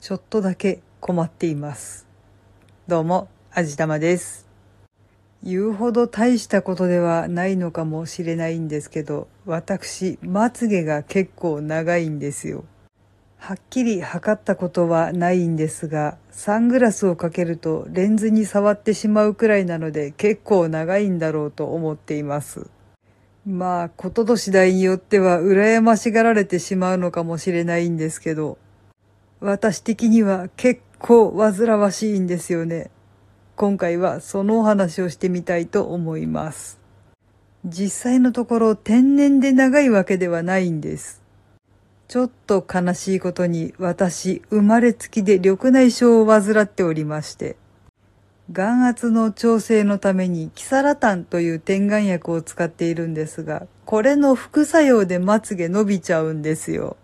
ちょっとだけ困っています。どうも、あじたまです。言うほど大したことではないのかもしれないんですけど、私、まつげが結構長いんですよ。はっきり測ったことはないんですが、サングラスをかけるとレンズに触ってしまうくらいなので結構長いんだろうと思っています。まあ、ことと次第によっては羨ましがられてしまうのかもしれないんですけど、私的には結構煩わしいんですよね。今回はそのお話をしてみたいと思います。実際のところ天然で長いわけではないんです。ちょっと悲しいことに私生まれつきで緑内障を患っておりまして、眼圧の調整のためにキサラタンという点眼薬を使っているんですが、これの副作用でまつげ伸びちゃうんですよ。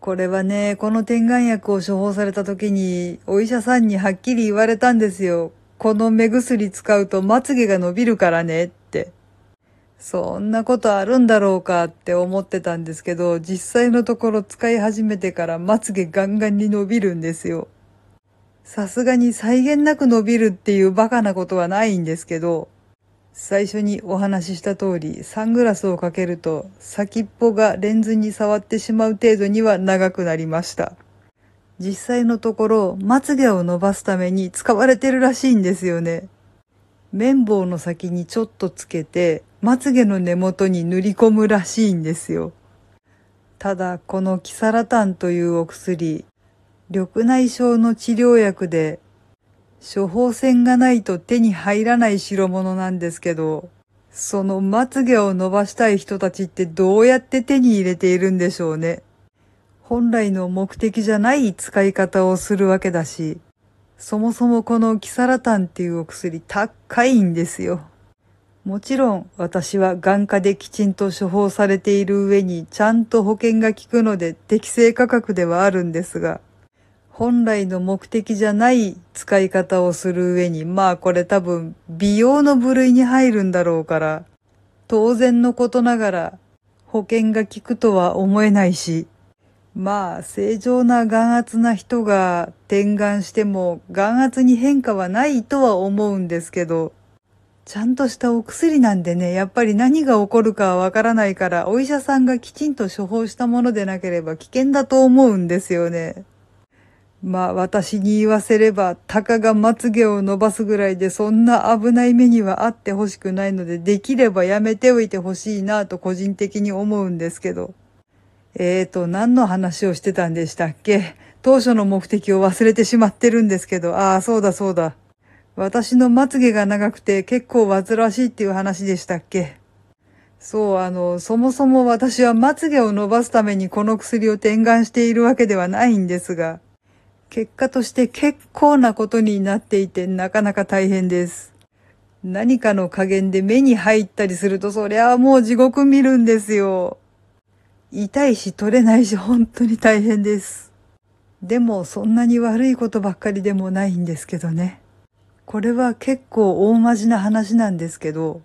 これはね、この点眼薬を処方された時に、お医者さんにはっきり言われたんですよ。この目薬使うとまつげが伸びるからねって。そんなことあるんだろうかって思ってたんですけど、実際のところ使い始めてからまつげガンガンに伸びるんですよ。さすがに際限なく伸びるっていうバカなことはないんですけど、最初にお話しした通り、サングラスをかけると先っぽがレンズに触ってしまう程度には長くなりました。実際のところ、まつげを伸ばすために使われてるらしいんですよね。綿棒の先にちょっとつけて、まつげの根元に塗り込むらしいんですよ。ただ、このキサラタンというお薬、緑内障の治療薬で、処方箋がないと手に入らない代物なんですけど、そのまつげを伸ばしたい人たちってどうやって手に入れているんでしょうね。本来の目的じゃない使い方をするわけだし、そもそもこのキサラタンっていうお薬高いんですよ。もちろん私は眼科できちんと処方されている上にちゃんと保険が効くので適正価格ではあるんですが、本来の目的じゃない使い方をする上に、まあこれ多分美容の部類に入るんだろうから、当然のことながら保険が効くとは思えないし、まあ正常な眼圧な人が点眼しても眼圧に変化はないとは思うんですけど、ちゃんとしたお薬なんでね、やっぱり何が起こるかはわからないから、お医者さんがきちんと処方したものでなければ危険だと思うんですよね。まあ私に言わせれば、たかがまつげを伸ばすぐらいでそんな危ない目にはあってほしくないので、できればやめておいてほしいなと個人的に思うんですけど。えーと、何の話をしてたんでしたっけ？当初の目的を忘れてしまってるんですけど、ああ、そうだそうだ。私のまつげが長くて結構煩わしいっていう話でしたっけ？そう、あの、そもそも私はまつげを伸ばすためにこの薬を点眼しているわけではないんですが、結果として結構なことになっていてなかなか大変です。何かの加減で目に入ったりするとそりゃあもう地獄見るんですよ。痛いし取れないし本当に大変です。でもそんなに悪いことばっかりでもないんですけどね。これは結構大真面な話なんですけど、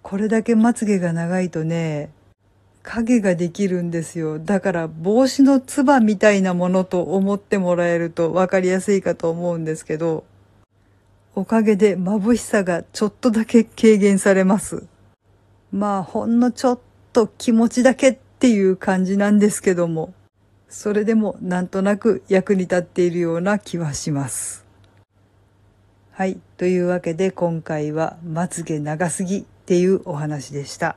これだけまつげが長いとね、影ができるんですよ。だから帽子のつばみたいなものと思ってもらえるとわかりやすいかと思うんですけど、おかげで眩しさがちょっとだけ軽減されます。まあほんのちょっと気持ちだけっていう感じなんですけども、それでもなんとなく役に立っているような気はします。はい。というわけで今回はまつげ長すぎっていうお話でした。